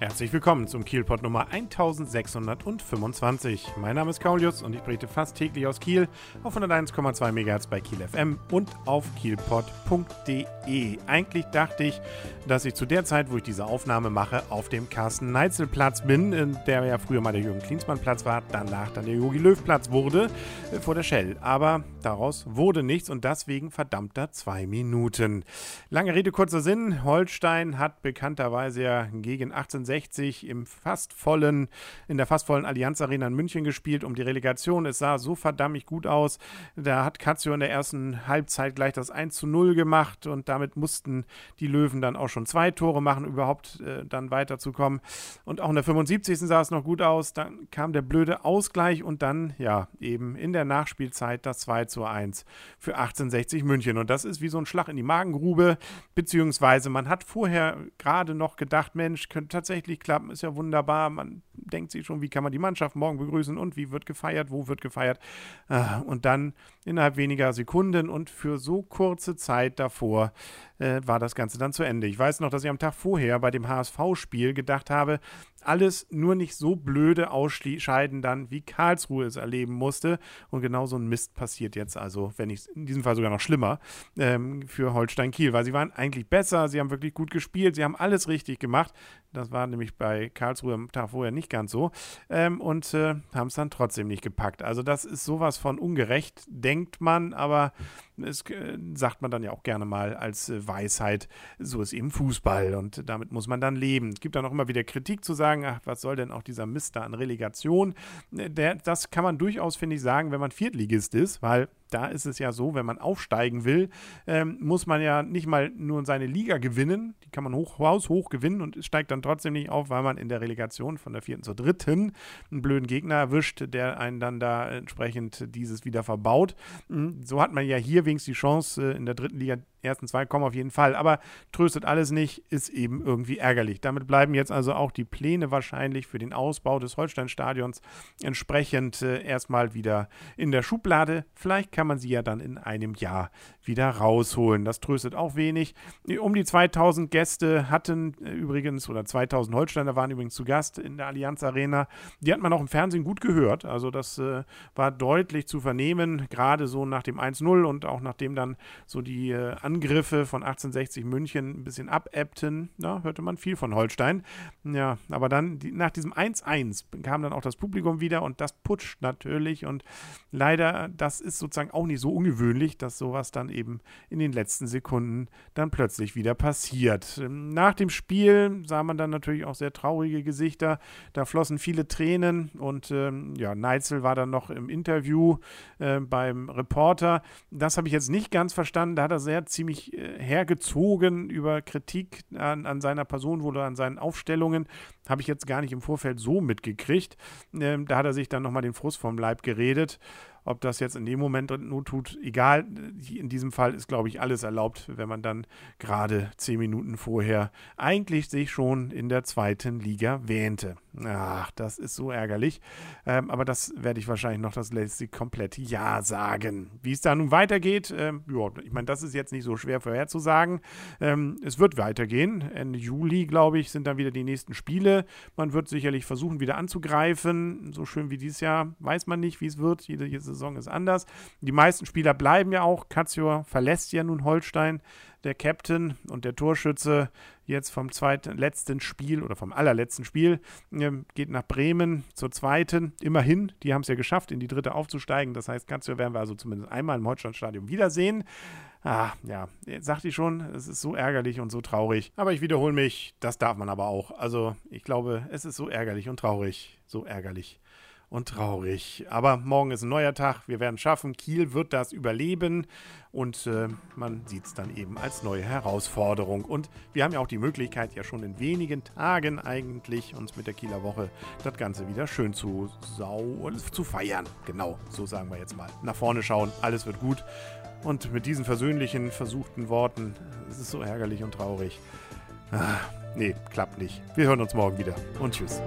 Herzlich willkommen zum Kielpot Nummer 1625. Mein Name ist Kaulius und ich berichte fast täglich aus Kiel auf 101,2 MHz bei Kiel FM und auf kielpot.de. Eigentlich dachte ich, dass ich zu der Zeit, wo ich diese Aufnahme mache, auf dem Carsten-Neitzel-Platz bin, der ja früher mal der Jürgen Klinsmann-Platz war, danach dann der Jogi Löw-Platz wurde, äh, vor der Shell. Aber daraus wurde nichts und deswegen verdammter zwei Minuten. Lange Rede, kurzer Sinn. Holstein hat bekannterweise ja gegen 1860 60 im fast vollen, in der fast vollen Allianz Arena in München gespielt um die Relegation. Es sah so verdammt gut aus. Da hat Cazio in der ersten Halbzeit gleich das 1 zu 0 gemacht und damit mussten die Löwen dann auch schon zwei Tore machen, überhaupt äh, dann weiterzukommen. Und auch in der 75. sah es noch gut aus. Dann kam der blöde Ausgleich und dann, ja, eben in der Nachspielzeit das 2 zu 1 für 1860 München. Und das ist wie so ein Schlag in die Magengrube, beziehungsweise man hat vorher gerade noch gedacht, Mensch, könnte tatsächlich tatsächlich klappen, ist ja wunderbar. Man denkt sich schon, wie kann man die Mannschaft morgen begrüßen und wie wird gefeiert, wo wird gefeiert. Ah, und dann innerhalb weniger Sekunden und für so kurze Zeit davor äh, war das Ganze dann zu Ende. Ich weiß noch, dass ich am Tag vorher bei dem HSV-Spiel gedacht habe, alles nur nicht so blöde ausscheiden dann, wie Karlsruhe es erleben musste. Und genau so ein Mist passiert jetzt also, wenn nicht in diesem Fall sogar noch schlimmer, ähm, für Holstein Kiel, weil sie waren eigentlich besser, sie haben wirklich gut gespielt, sie haben alles richtig gemacht. Das war nämlich bei Karlsruhe am Tag vorher nicht ganz so. Ähm, und äh, haben es dann trotzdem nicht gepackt. Also das ist sowas von ungerecht, denkt man, aber es äh, sagt man dann ja auch gerne mal als äh, Weisheit, so ist eben Fußball und damit muss man dann leben. Es gibt dann auch immer wieder Kritik zu sagen, ach, was soll denn auch dieser Mist da an Relegation? Äh, der, das kann man durchaus, finde ich, sagen, wenn man Viertligist ist, weil da ist es ja so, wenn man aufsteigen will, ähm, muss man ja nicht mal nur seine Liga gewinnen, die kann man hoch, haus hoch gewinnen und steigt dann trotzdem nicht auf, weil man in der Relegation von der vierten zur dritten einen blöden Gegner erwischt, der einen dann da entsprechend dieses wieder verbaut. Hm, so hat man ja hier wenigstens die Chance, äh, in der dritten Liga ersten zwei kommen auf jeden Fall. Aber tröstet alles nicht, ist eben irgendwie ärgerlich. Damit bleiben jetzt also auch die Pläne wahrscheinlich für den Ausbau des Holsteinstadions entsprechend äh, erstmal wieder in der Schublade. Vielleicht kann man sie ja dann in einem Jahr wieder rausholen. Das tröstet auch wenig. Um die 2000 Gäste hatten äh, übrigens, oder 2000 Holsteiner waren übrigens zu Gast in der Allianz Arena. Die hat man auch im Fernsehen gut gehört. Also das äh, war deutlich zu vernehmen, gerade so nach dem 1-0 und auch nachdem dann so die äh, Angriffe von 1860 München ein bisschen abebbten, da hörte man viel von Holstein. Ja, aber dann die, nach diesem 1-1 kam dann auch das Publikum wieder und das putscht natürlich und leider, das ist sozusagen auch nicht so ungewöhnlich, dass sowas dann eben in den letzten Sekunden dann plötzlich wieder passiert. Nach dem Spiel sah man dann natürlich auch sehr traurige Gesichter, da flossen viele Tränen und ähm, ja, Neitzel war dann noch im Interview äh, beim Reporter. Das habe ich jetzt nicht ganz verstanden, da hat er sehr ziemlich ziemlich äh, hergezogen über Kritik an, an seiner Person oder an seinen Aufstellungen. Habe ich jetzt gar nicht im Vorfeld so mitgekriegt. Ähm, da hat er sich dann nochmal den Frust vom Leib geredet. Ob das jetzt in dem Moment nur tut, egal. In diesem Fall ist, glaube ich, alles erlaubt, wenn man dann gerade zehn Minuten vorher eigentlich sich schon in der zweiten Liga wähnte. Ach, das ist so ärgerlich. Ähm, aber das werde ich wahrscheinlich noch das letzte komplette Jahr sagen. Wie es da nun weitergeht, ähm, ja, ich meine, das ist jetzt nicht so schwer vorherzusagen. Ähm, es wird weitergehen. Ende Juli, glaube ich, sind dann wieder die nächsten Spiele. Man wird sicherlich versuchen, wieder anzugreifen. So schön wie dieses Jahr weiß man nicht, wie es wird. Jede, jede Saison ist anders. Die meisten Spieler bleiben ja auch. Katsior verlässt ja nun Holstein. Der Captain und der Torschütze jetzt vom zweiten, letzten Spiel oder vom allerletzten Spiel äh, geht nach Bremen zur zweiten. Immerhin, die haben es ja geschafft, in die dritte aufzusteigen. Das heißt, Katsior werden wir also zumindest einmal im Holsteinstadion wiedersehen. Ah, ja, sagte ich schon, es ist so ärgerlich und so traurig. Aber ich wiederhole mich, das darf man aber auch. Also, ich glaube, es ist so ärgerlich und traurig. So ärgerlich und traurig. Aber morgen ist ein neuer Tag. Wir werden schaffen. Kiel wird das überleben. Und äh, man sieht es dann eben als neue Herausforderung. Und wir haben ja auch die Möglichkeit, ja schon in wenigen Tagen eigentlich uns mit der Kieler Woche das Ganze wieder schön zu, sau zu feiern. Genau, so sagen wir jetzt mal. Nach vorne schauen, alles wird gut. Und mit diesen versöhnlichen, versuchten Worten, es ist so ärgerlich und traurig. Ah, nee, klappt nicht. Wir hören uns morgen wieder. Und tschüss.